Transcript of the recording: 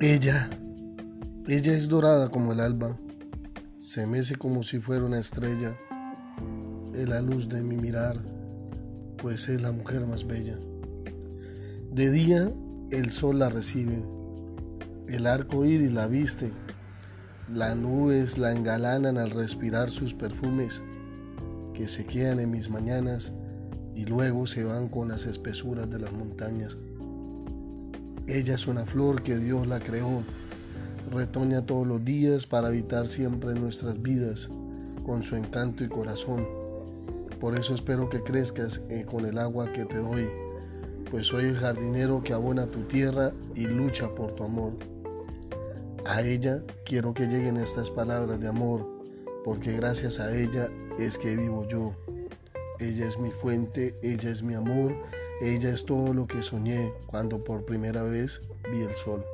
Ella, ella es dorada como el alba, se mece como si fuera una estrella, es la luz de mi mirar, pues es la mujer más bella. De día el sol la recibe, el arco iris la viste, las nubes la engalanan al respirar sus perfumes, que se quedan en mis mañanas y luego se van con las espesuras de las montañas. Ella es una flor que Dios la creó, retoña todos los días para habitar siempre en nuestras vidas con su encanto y corazón. Por eso espero que crezcas eh, con el agua que te doy, pues soy el jardinero que abona tu tierra y lucha por tu amor. A ella quiero que lleguen estas palabras de amor, porque gracias a ella es que vivo yo. Ella es mi fuente, ella es mi amor, ella es todo lo que soñé cuando por primera vez vi el sol.